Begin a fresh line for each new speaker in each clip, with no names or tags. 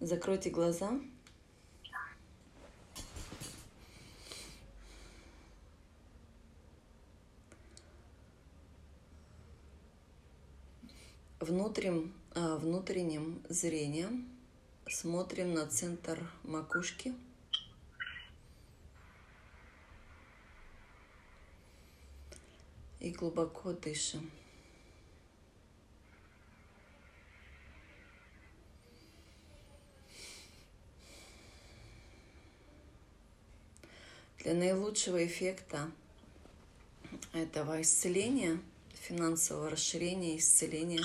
Закройте глаза. Внутренним, а, внутренним зрением смотрим на центр макушки. И глубоко дышим. Для наилучшего эффекта этого исцеления, финансового расширения, исцеления,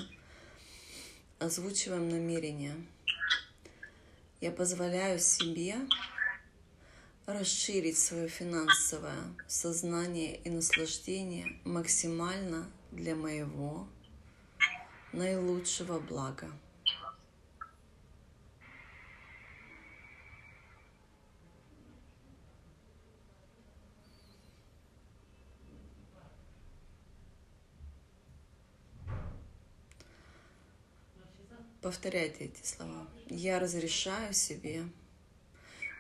озвучиваем намерение. Я позволяю себе расширить свое финансовое сознание и наслаждение максимально для моего наилучшего блага. Повторяйте эти слова. Я разрешаю себе.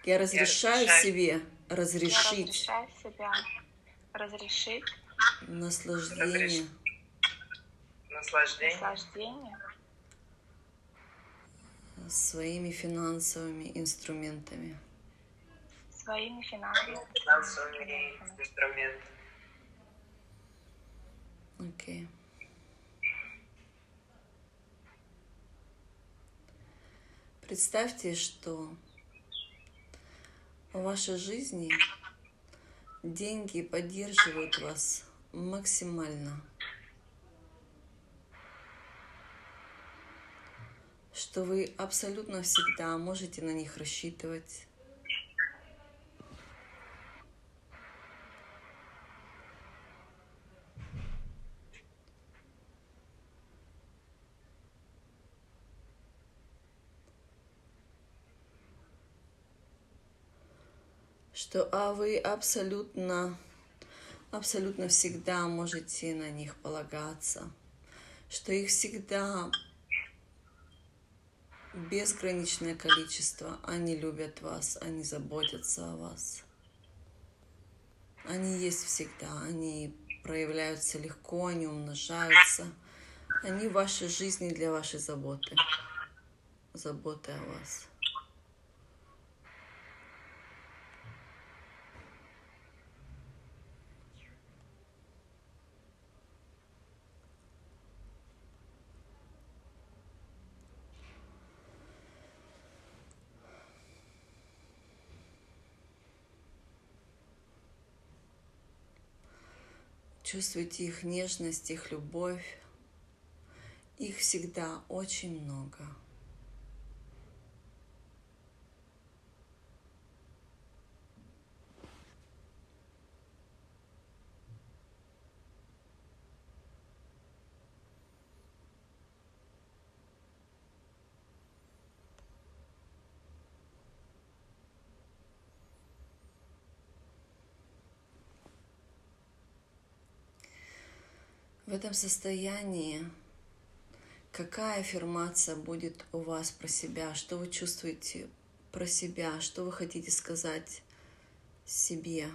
Я разрешаю, я себе разрешить.
Я разрешаю себя разрешить
наслаждение.
Наслаждение. наслаждение
своими финансовыми инструментами.
Своими финансовыми,
финансовыми инструментами.
Окей. Okay. Представьте, что в вашей жизни деньги поддерживают вас максимально. Что вы абсолютно всегда можете на них рассчитывать. Что а вы абсолютно, абсолютно всегда можете на них полагаться, что их всегда безграничное количество, они любят вас, они заботятся о вас. Они есть всегда, они проявляются легко, они умножаются. Они в вашей жизни для вашей заботы, заботы о вас. Чувствуйте их нежность, их любовь. Их всегда очень много. Этом состоянии какая аффирмация будет у вас про себя, что вы чувствуете про себя, что вы хотите сказать себе.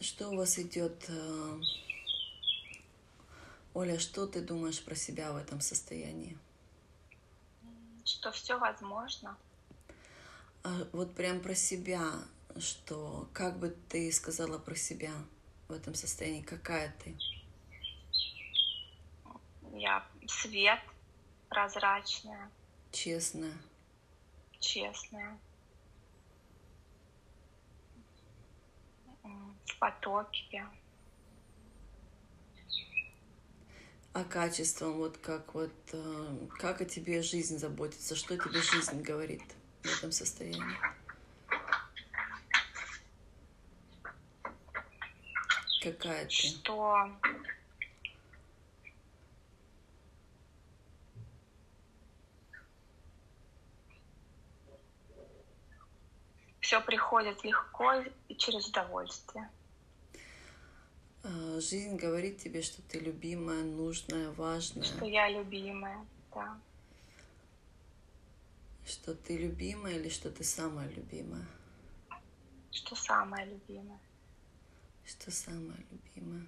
Что у вас идет э, Оля, что ты думаешь про себя в этом состоянии?
Что все возможно.
А вот прям про себя, что как бы ты сказала про себя в этом состоянии? Какая ты?
Я свет, прозрачная.
Честная.
Честная. В потоке.
а качеством, вот как вот, э, как о тебе жизнь заботится, что тебе жизнь говорит в этом состоянии? Какая ты?
Что? Все приходит легко и через удовольствие.
А, Жизнь говорит тебе, что ты любимая, нужная, важная,
Что я любимая, да.
что ты любимая или что ты самая любимая,
Что самое любимое.
что самая любимая.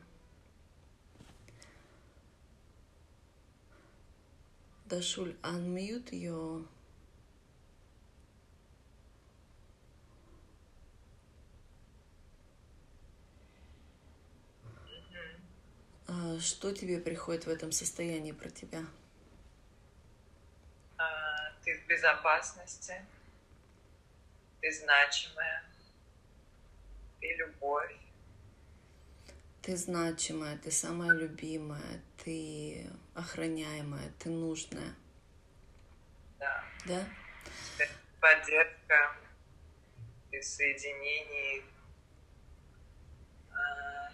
Дашуль, unmute your Что тебе приходит в этом состоянии про тебя?
А, Ты в безопасности, ты значимая, ты любовь,
Ты значимая, ты самая любимая, ты охраняемая, ты нужная,
да.
да?
Поддержка, ты в соединении, А,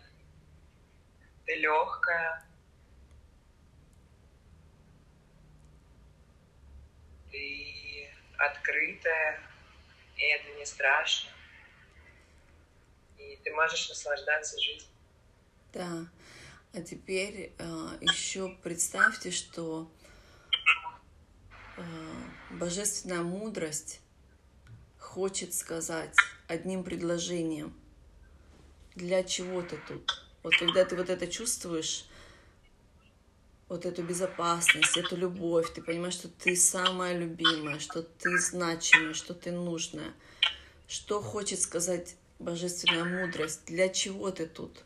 ты легкая, ты открытая, и это не страшно. И ты можешь наслаждаться жизнью.
Да. А теперь еще представьте, что э, божественная мудрость хочет сказать одним предложением, для чего ты тут. Вот когда ты вот это чувствуешь, вот эту безопасность, эту любовь, ты понимаешь, что ты самая любимая, что ты значимая, что ты нужная. Что хочет сказать божественная мудрость? Для чего ты тут?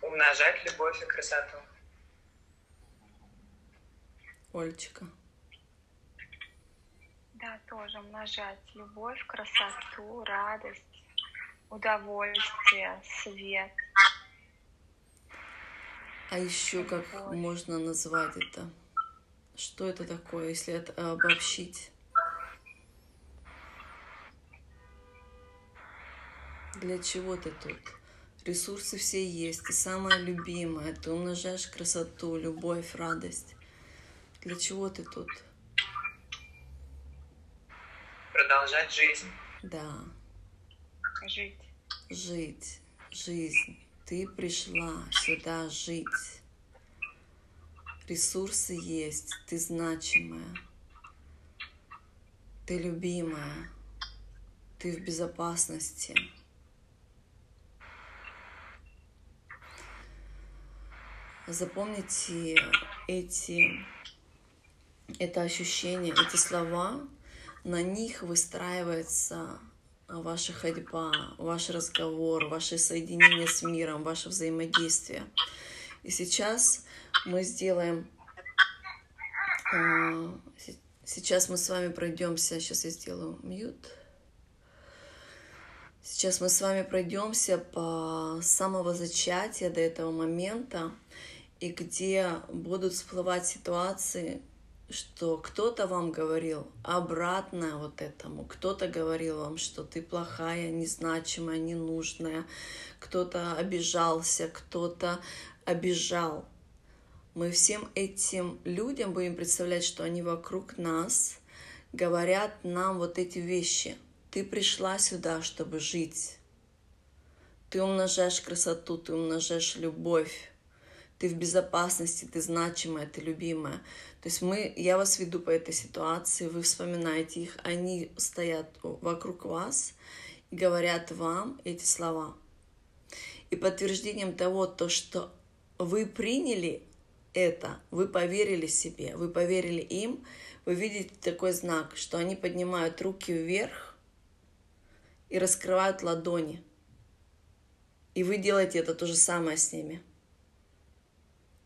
Умножать любовь и красоту.
Олечка.
Да, тоже умножать любовь, красоту, радость, удовольствие, свет.
А еще как
Любовь.
можно назвать это? Что это такое, если это обобщить? Для чего ты тут? Ресурсы все есть, ты самая любимая, ты умножаешь красоту, любовь, радость. Для чего ты тут?
Продолжать жизнь.
Да,
Жить.
жить, жизнь. Ты пришла сюда жить. Ресурсы есть, ты значимая, ты любимая, ты в безопасности. Запомните эти, это ощущение, эти слова, на них выстраивается ваша ходьба, ваш разговор, ваше соединение с миром, ваше взаимодействие. И сейчас мы сделаем, се- сейчас мы с вами пройдемся, сейчас я сделаю мьют. Сейчас мы с вами пройдемся по самого зачатия до этого момента, и где будут всплывать ситуации, что кто-то вам говорил обратное вот этому, кто-то говорил вам, что ты плохая, незначимая, ненужная, кто-то обижался, кто-то обижал. Мы всем этим людям будем представлять, что они вокруг нас говорят нам вот эти вещи. Ты пришла сюда, чтобы жить. Ты умножаешь красоту, ты умножаешь любовь. Ты в безопасности, ты значимая, ты любимая. То есть мы, я вас веду по этой ситуации, вы вспоминаете их, они стоят вокруг вас и говорят вам эти слова. И подтверждением того, то, что вы приняли это, вы поверили себе, вы поверили им, вы видите такой знак, что они поднимают руки вверх и раскрывают ладони. И вы делаете это то же самое с ними.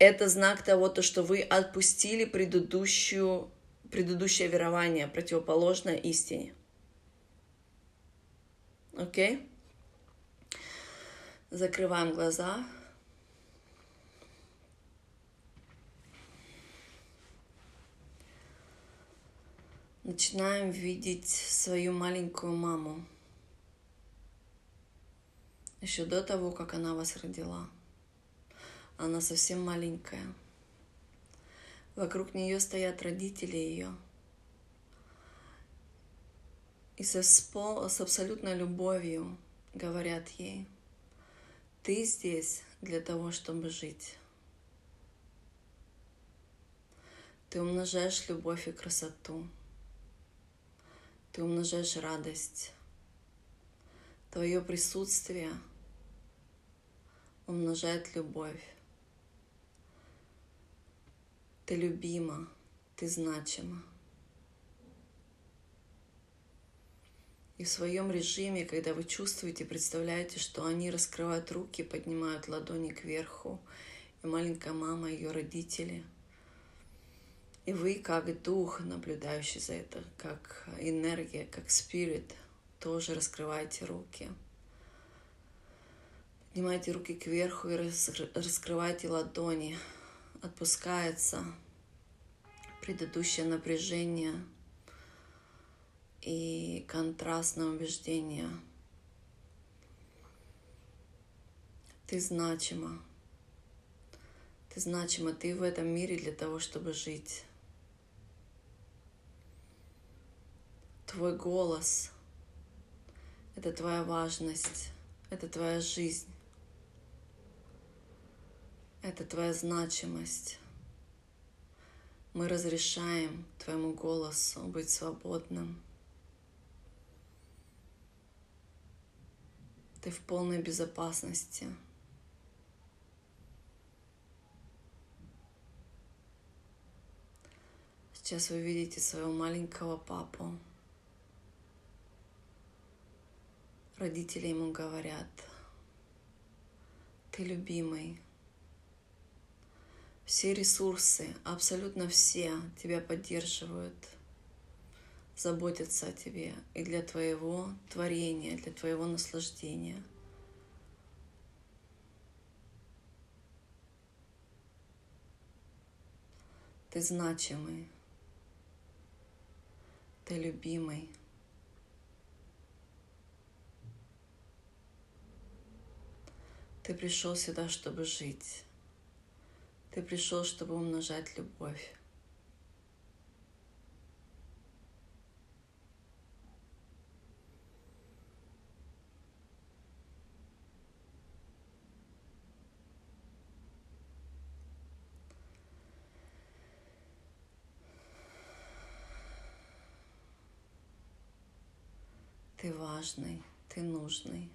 Это знак того, то, что вы отпустили предыдущую, предыдущее верование, противоположное истине. Окей? Закрываем глаза. Начинаем видеть свою маленькую маму. Еще до того, как она вас родила. Она совсем маленькая. Вокруг нее стоят родители ее. И со, с абсолютной любовью говорят ей, ты здесь для того, чтобы жить. Ты умножаешь любовь и красоту. Ты умножаешь радость. Твое присутствие умножает любовь. Ты любима, ты значима. И в своем режиме, когда вы чувствуете, представляете, что они раскрывают руки, поднимают ладони кверху, и маленькая мама, ее родители. И вы, как дух, наблюдающий за это, как энергия, как спирит, тоже раскрываете руки. Поднимайте руки кверху и раскрывайте ладони отпускается предыдущее напряжение и контрастное убеждение. Ты значима. Ты значима. Ты в этом мире для того, чтобы жить. Твой голос — это твоя важность, это твоя жизнь. Это твоя значимость. Мы разрешаем твоему голосу быть свободным. Ты в полной безопасности. Сейчас вы видите своего маленького папу. Родители ему говорят, ты любимый, все ресурсы, абсолютно все тебя поддерживают, заботятся о тебе и для твоего творения, для твоего наслаждения. Ты значимый, ты любимый. Ты пришел сюда, чтобы жить. Ты пришел, чтобы умножать любовь. Ты важный, ты нужный,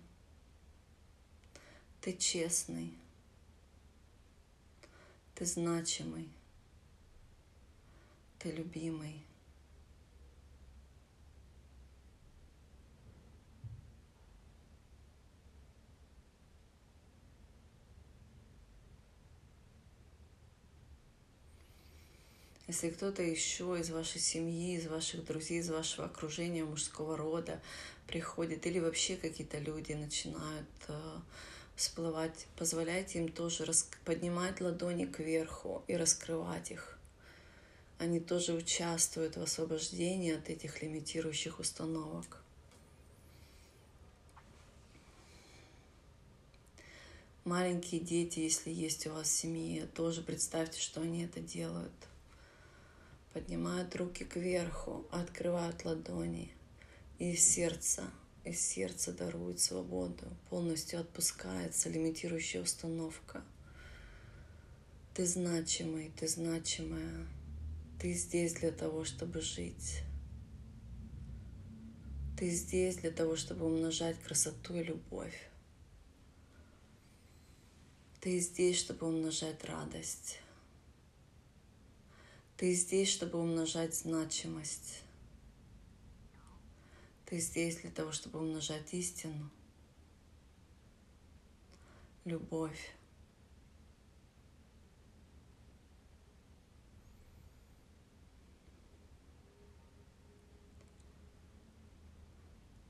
ты честный. Ты значимый. Ты любимый. Если кто-то еще из вашей семьи, из ваших друзей, из вашего окружения мужского рода приходит, или вообще какие-то люди начинают э, всплывать. Позволяйте им тоже поднимать ладони кверху и раскрывать их. Они тоже участвуют в освобождении от этих лимитирующих установок. Маленькие дети, если есть у вас в семье, тоже представьте, что они это делают. Поднимают руки кверху, открывают ладони и сердце из сердца дарует свободу, полностью отпускается лимитирующая установка. Ты значимый, ты значимая, ты здесь для того, чтобы жить. Ты здесь для того, чтобы умножать красоту и любовь. Ты здесь, чтобы умножать радость. Ты здесь, чтобы умножать значимость. Ты здесь для того, чтобы умножать истину, любовь.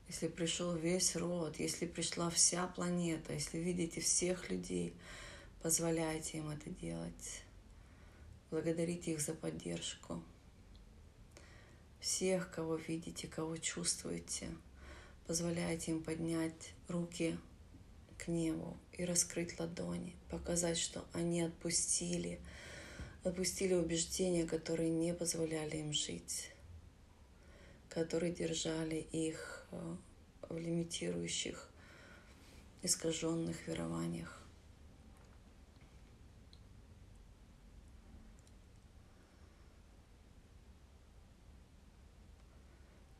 Если пришел весь род, если пришла вся планета, если видите всех людей, позволяйте им это делать. Благодарите их за поддержку всех, кого видите, кого чувствуете. Позволяйте им поднять руки к небу и раскрыть ладони, показать, что они отпустили Отпустили убеждения, которые не позволяли им жить, которые держали их э, в лимитирующих, искаженных верованиях.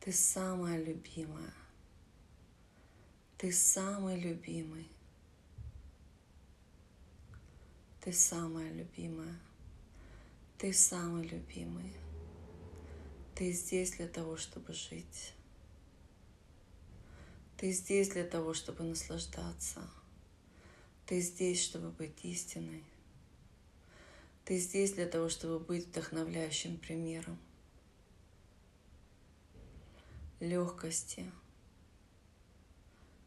Ты самая любимая. Ты самый любимый. Ты самая любимая. Ты самый любимый. Ты здесь для того, чтобы жить. Ты здесь для того, чтобы наслаждаться. Ты здесь, чтобы быть истиной. Ты здесь для того, чтобы быть вдохновляющим примером легкости,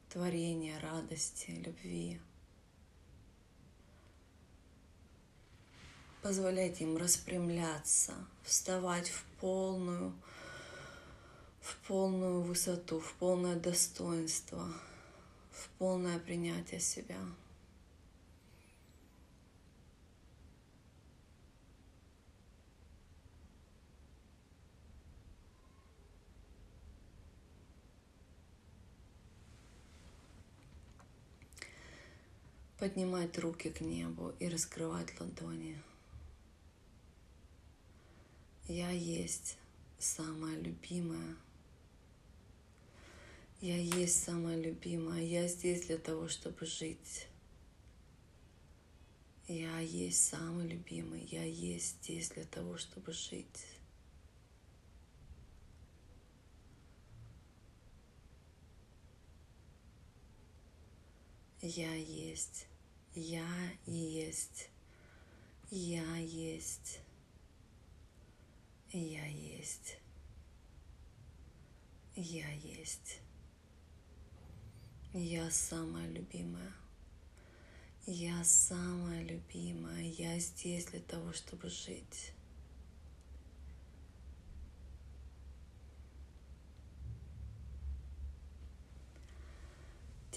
творения, радости, любви. Позволяйте им распрямляться, вставать в полную, в полную высоту, в полное достоинство, в полное принятие себя. Поднимать руки к небу и раскрывать ладони. Я есть самая любимая. Я есть самая любимая. Я здесь для того, чтобы жить. Я есть самый любимый. Я есть здесь для того, чтобы жить. Я есть. Я есть. Я есть. Я есть. Я есть. Я самая любимая. Я самая любимая. Я здесь для того, чтобы жить.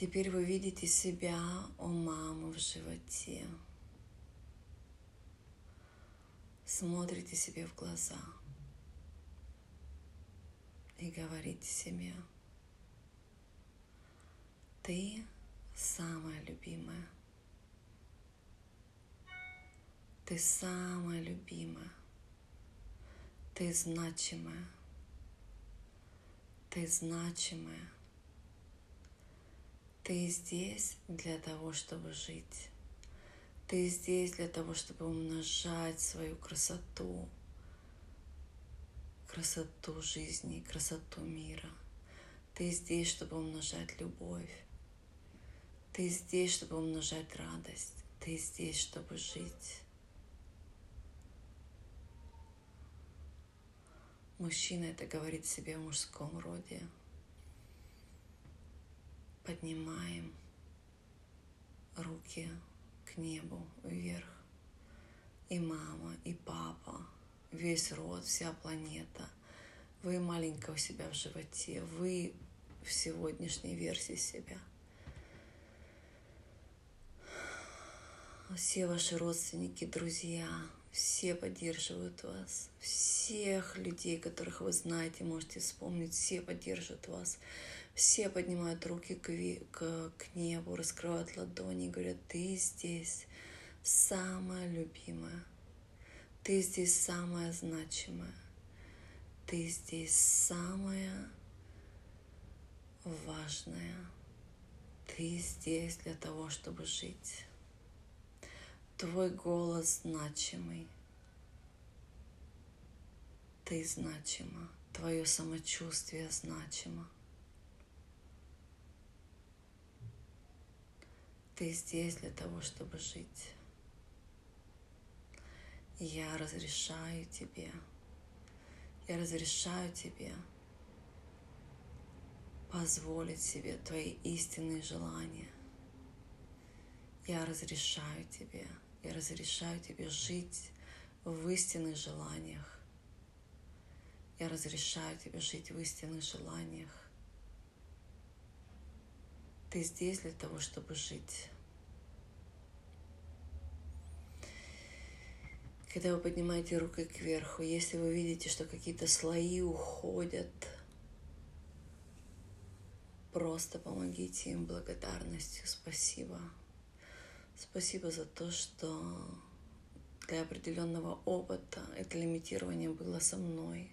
Теперь вы видите себя у мамы в животе. Смотрите себе в глаза и говорите себе, ты самая любимая. Ты самая любимая. Ты значимая. Ты значимая. Ты здесь для того, чтобы жить. Ты здесь для того, чтобы умножать свою красоту, красоту жизни, красоту мира. Ты здесь, чтобы умножать любовь. Ты здесь, чтобы умножать радость. Ты здесь, чтобы жить. Мужчина это говорит себе в мужском роде поднимаем руки к небу вверх. И мама, и папа, весь род, вся планета. Вы маленькая у себя в животе, вы в сегодняшней версии себя. Все ваши родственники, друзья, все поддерживают вас. Всех людей, которых вы знаете, можете вспомнить, все поддерживают вас. Все поднимают руки к, к, к небу, раскрывают ладони и говорят, ты здесь самая любимая, ты здесь самая значимая, ты здесь самая важная, ты здесь для того, чтобы жить. Твой голос значимый. Ты значима. Твое самочувствие значимо. Ты здесь для того, чтобы жить. Я разрешаю тебе, я разрешаю тебе позволить себе твои истинные желания. Я разрешаю тебе, я разрешаю тебе жить в истинных желаниях. Я разрешаю тебе жить в истинных желаниях. Ты здесь для того, чтобы жить. Когда вы поднимаете руки кверху, если вы видите, что какие-то слои уходят, просто помогите им благодарностью. Спасибо. Спасибо за то, что для определенного опыта это лимитирование было со мной.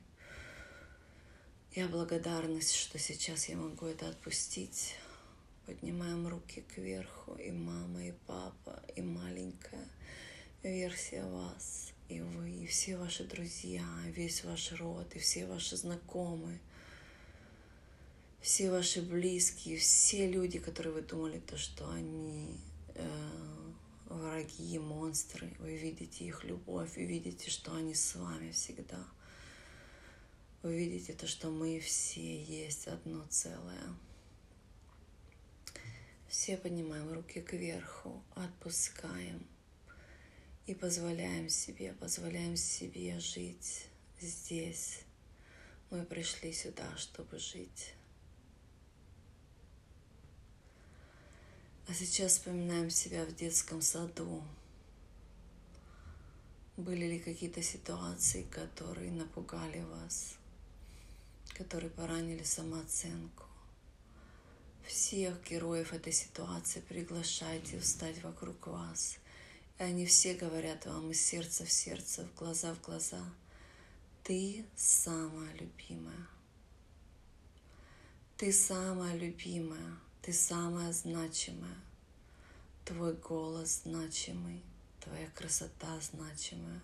Я благодарность, что сейчас я могу это отпустить. Поднимаем руки кверху, и мама, и папа, и маленькая версия вас, и вы, и все ваши друзья, весь ваш род, и все ваши знакомые, все ваши близкие, все люди, которые вы думали, то, что они э, враги, монстры, вы видите их любовь, вы видите, что они с вами всегда – вы видите то, что мы все есть одно целое. Все поднимаем руки кверху, отпускаем и позволяем себе, позволяем себе жить здесь. Мы пришли сюда, чтобы жить. А сейчас вспоминаем себя в детском саду. Были ли какие-то ситуации, которые напугали вас? которые поранили самооценку. Всех героев этой ситуации приглашайте встать вокруг вас. И они все говорят вам из сердца в сердце, в глаза в глаза. Ты самая любимая. Ты самая любимая. Ты самая значимая. Твой голос значимый. Твоя красота значимая.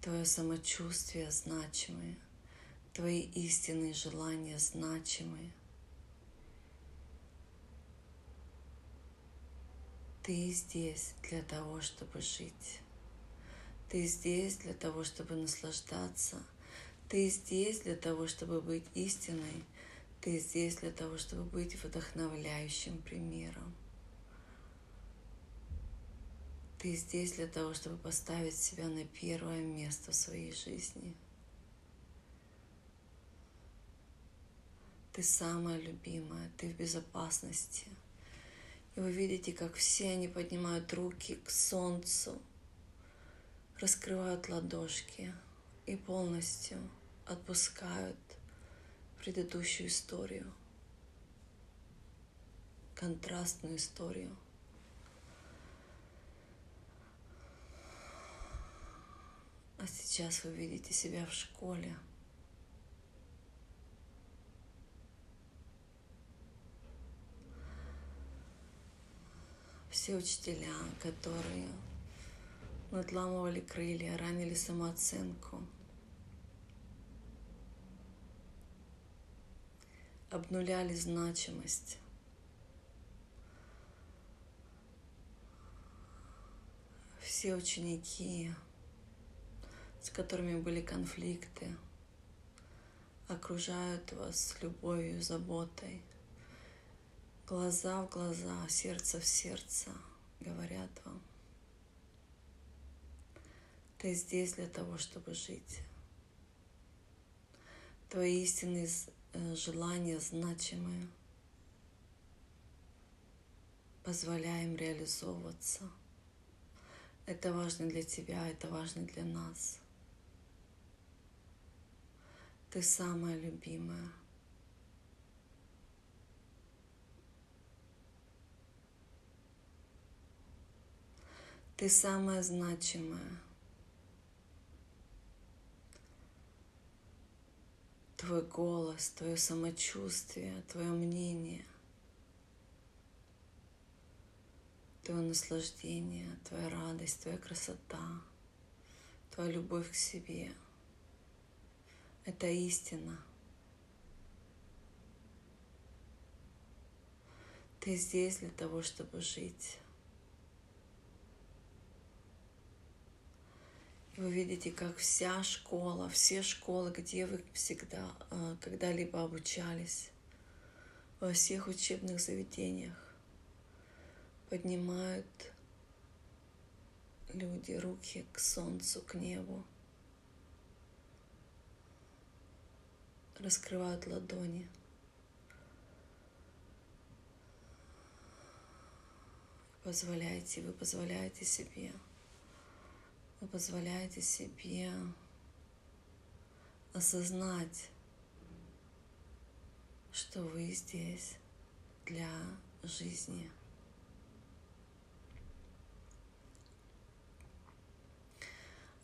Твое самочувствие значимое – Твои истинные желания значимые. Ты здесь для того, чтобы жить. Ты здесь для того, чтобы наслаждаться. Ты здесь для того, чтобы быть истиной. Ты здесь для того, чтобы быть вдохновляющим примером. Ты здесь для того, чтобы поставить себя на первое место в своей жизни – Ты самая любимая, ты в безопасности. И вы видите, как все они поднимают руки к солнцу, раскрывают ладошки и полностью отпускают предыдущую историю, контрастную историю. А сейчас вы видите себя в школе – все учителя, которые надламывали крылья, ранили самооценку, обнуляли значимость. Все ученики, с которыми были конфликты, окружают вас любовью, заботой – глаза в глаза, сердце в сердце говорят вам. Ты здесь для того, чтобы жить. Твои истинные желания значимые. Позволяем реализовываться. Это важно для тебя, это важно для нас. Ты самая любимая. Ты самая значимая. Твой голос, твое самочувствие, твое мнение, твое наслаждение, твоя радость, твоя красота, твоя любовь к себе. Это истина. Ты здесь для того, чтобы жить. Вы видите, как вся школа, все школы, где вы всегда а, когда-либо обучались, во всех учебных заведениях поднимают люди руки к солнцу, к небу, раскрывают ладони. Позволяйте, вы позволяете себе вы позволяете себе осознать, что вы здесь для жизни.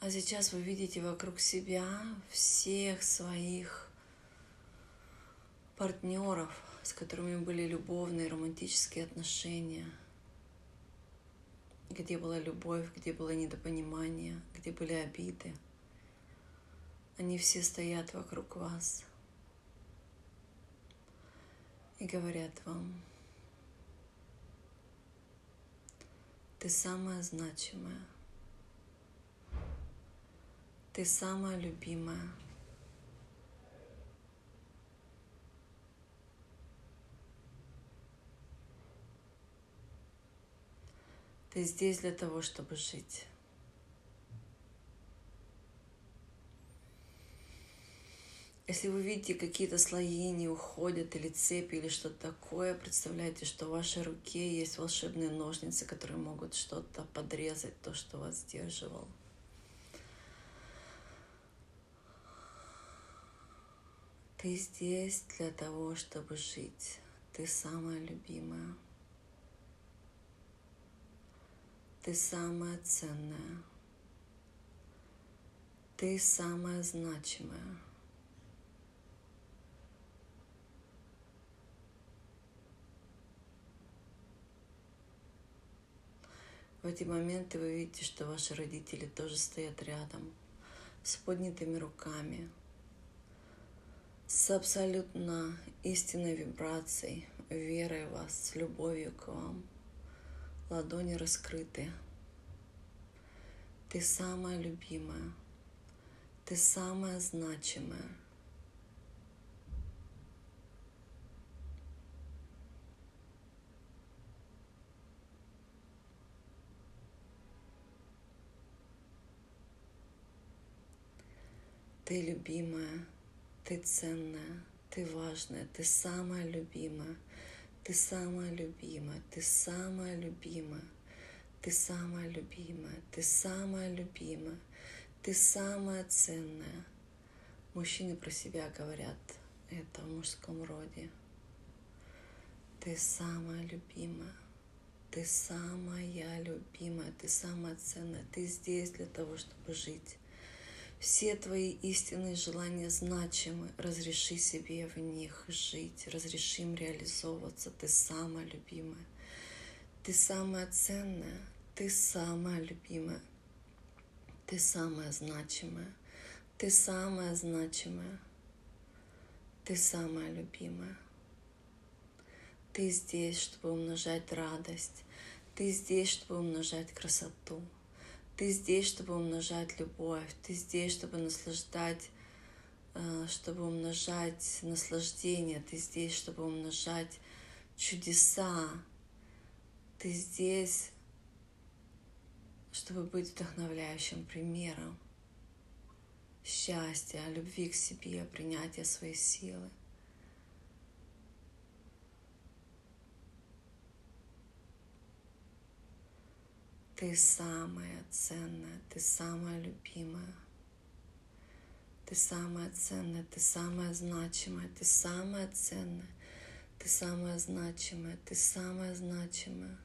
А сейчас вы видите вокруг себя всех своих партнеров, с которыми были любовные, романтические отношения, где была любовь, где было недопонимание, где были обиды. Они все стоят вокруг вас и говорят вам, ты самая значимая, ты самая любимая. Ты здесь для того, чтобы жить. Если вы видите какие-то слои не уходят, или цепи, или что-то такое, представляете, что в вашей руке есть волшебные ножницы, которые могут что-то подрезать, то, что вас сдерживало. Ты здесь для того, чтобы жить. Ты самая любимая. Ты самая ценная. Ты самая значимая. В эти моменты вы видите, что ваши родители тоже стоят рядом, с поднятыми руками, с абсолютно истинной вибрацией, верой в вас, с любовью к вам. Ладони раскрыты. Ты самая любимая. Ты самая значимая. Ты любимая, ты ценная, ты важная, ты самая любимая, Ты самая любимая, ты самая любимая, ты самая любимая, ты самая любимая, ты самая ценная. Мужчины про себя говорят это в мужском роде. Ты самая любимая, ты самая любимая, ты самая ценная, ты здесь для того, чтобы жить. Все твои истинные желания значимы. Разреши себе в них жить, разреши им реализовываться. Ты самая любимая. Ты самая ценная. Ты самая любимая. Ты самая значимая. Ты самая значимая. Ты самая любимая. Ты здесь, чтобы умножать радость. Ты здесь, чтобы умножать красоту. Ты здесь, чтобы умножать любовь, ты здесь, чтобы наслаждать, э, чтобы умножать наслаждение, ты здесь, чтобы умножать чудеса, ты здесь, чтобы быть вдохновляющим примером счастья, любви к себе, принятия своей силы. Ты самая ценная, ты самая любимая. Ты самая ценная, ты самая значимая, ты самая ценная, ты самая значимая, ты самая значимая.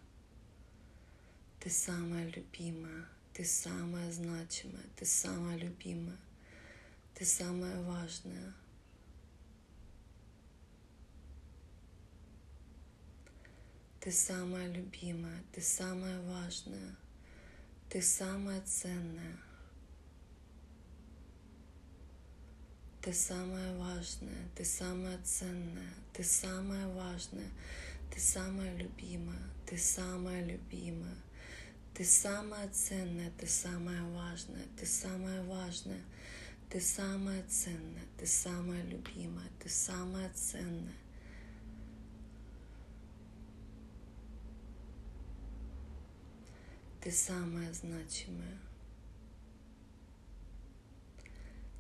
Ты самая любимая, ты самая значимая, ты самая любимая, ты самая важная. Ты самая любимая, ты самая важная, ты самая ценная. Ты самая важная, ты самая ценная, ты самая важная, ты самая любимая, ты самая любимая, ты самая ценная, ты самая важная, ты самая важная, ты самая ценная, ты самая любимая, ты самая ценная, Ты самая значимая.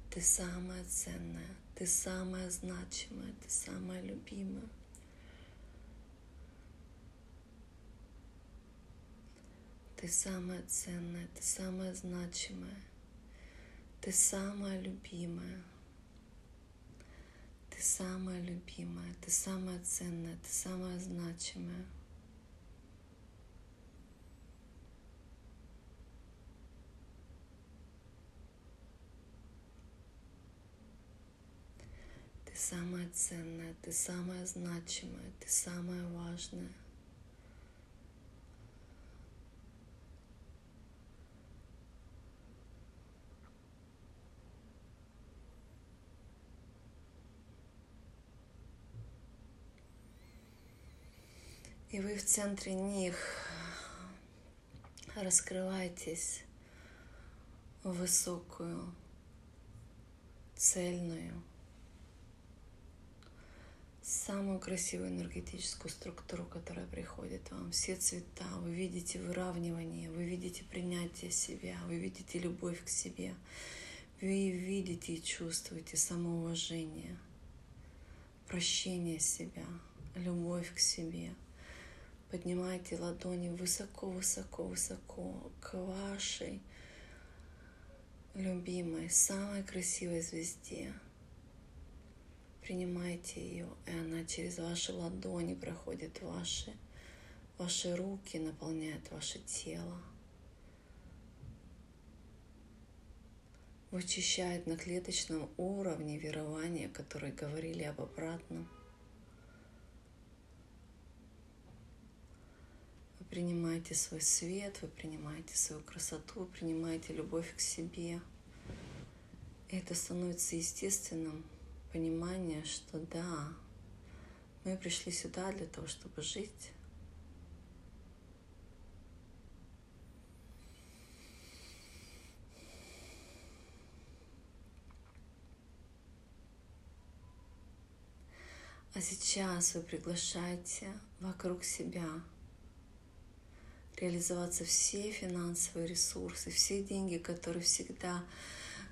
Ты самая ценная. Ты самая значимая. Ты самая любимая. Ты самое ценное, ты самое значимое, ты самая любимая. Ты самая любимая, ты самая ценная, ты самая значимая. Самая ценная, ты самая значимая, ты самая важная. И вы в центре них раскрываетесь в высокую, цельную, самую красивую энергетическую структуру, которая приходит вам. Все цвета, вы видите выравнивание, вы видите принятие себя, вы видите любовь к себе, вы видите и чувствуете самоуважение, прощение себя, любовь к себе – Поднимайте ладони высоко, высоко, высоко к вашей любимой, самой красивой звезде. Принимайте ее, и она через ваши ладони проходит ваши, ваши руки, наполняет ваше тело. Вычищает на клеточном уровне верования, которые говорили об обратном – принимаете свой свет, вы принимаете свою красоту, вы принимаете любовь к себе. И это становится естественным понимание, что да, мы пришли сюда для того, чтобы жить. А сейчас вы приглашаете вокруг себя реализоваться все финансовые ресурсы, все деньги, которые всегда,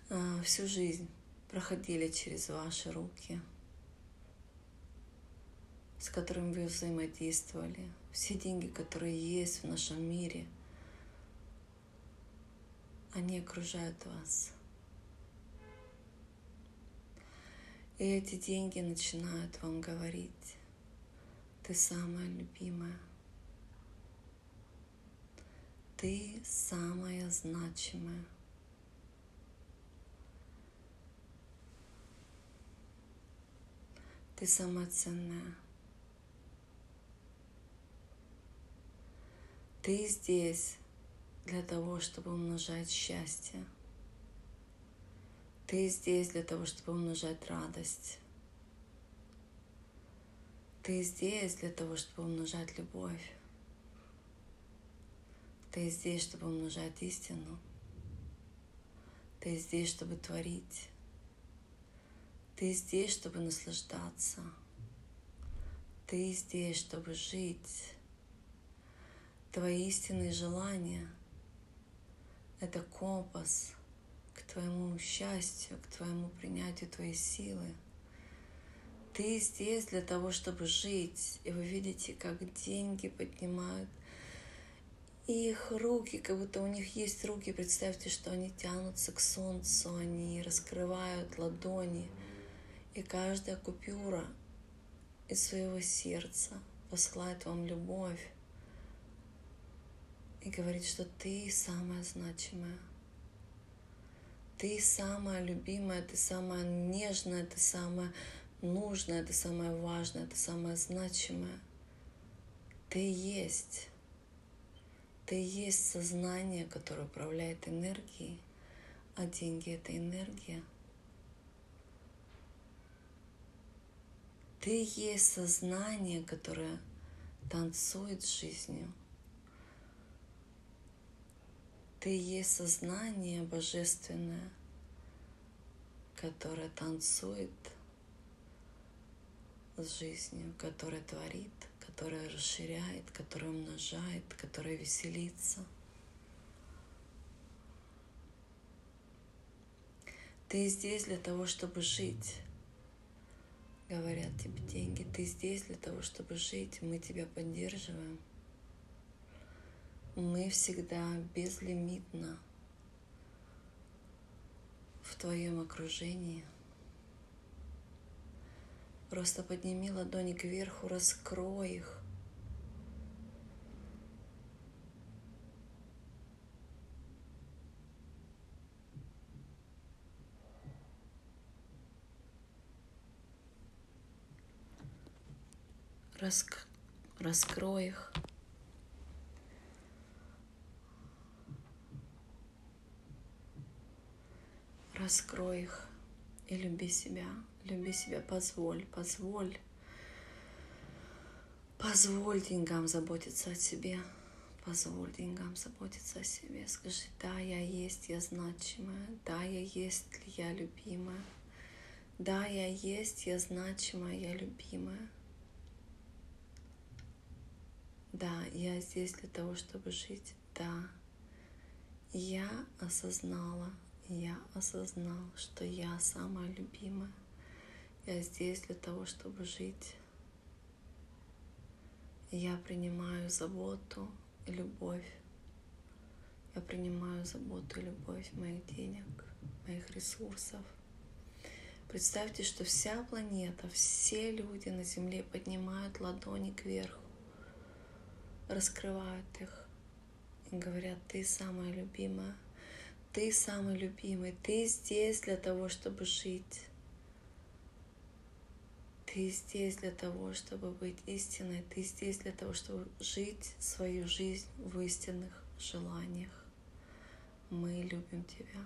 э, всю жизнь проходили через ваши руки, с которыми вы взаимодействовали, все деньги, которые есть в нашем мире, они окружают вас. И эти деньги начинают вам говорить, ты самая любимая, ты самая значимая. Ты самая ценная. Ты здесь для того, чтобы умножать счастье. Ты здесь для того, чтобы умножать радость. Ты здесь для того, чтобы умножать любовь. Ты здесь, чтобы умножать истину. Ты здесь, чтобы творить. Ты здесь, чтобы наслаждаться. Ты здесь, чтобы жить. Твои истинные желания — это компас к твоему счастью, к твоему принятию твоей силы. Ты здесь для того, чтобы жить. И вы видите, как деньги поднимают их руки, как будто у них есть руки, представьте, что они тянутся к солнцу, они раскрывают ладони, и каждая купюра из своего сердца посылает вам любовь и говорит, что ты самая значимая. Ты самая любимая, ты самая нежная, ты самая нужная, ты самая важная, ты самая значимая. Ты есть. Ты есть сознание, которое управляет энергией, а деньги — это энергия. Ты есть сознание, которое танцует с жизнью. Ты есть сознание божественное, которое танцует с жизнью, которое творит которая расширяет, которая умножает, которая веселится. Ты здесь для того, чтобы жить. Говорят тебе деньги. Ты здесь для того, чтобы жить. Мы тебя поддерживаем. мы всегда безлимитно в твоем окружении. Просто подними ладони кверху, раскрой их. Раск... Раскрой их. Раскрой их и люби себя. Люби себя, позволь, позволь. Позволь деньгам заботиться о себе. Позволь деньгам заботиться о себе. Скажи, да, я есть, я значимая. Да, я есть, я любимая. Да, я есть, я значимая, я любимая. Да, я здесь для того, чтобы жить. Да, я осознала, я осознал, что я самая любимая. Я здесь для того, чтобы жить. Я принимаю заботу и любовь. Я принимаю заботу и любовь моих денег, моих ресурсов. Представьте, что вся планета, все люди на Земле поднимают ладони кверху, раскрывают их и говорят, ты самая любимая, ты самый любимый, ты здесь для того, чтобы жить. Ты здесь для того, чтобы быть истиной. Ты здесь для того, чтобы жить свою жизнь в истинных желаниях. Мы любим Тебя.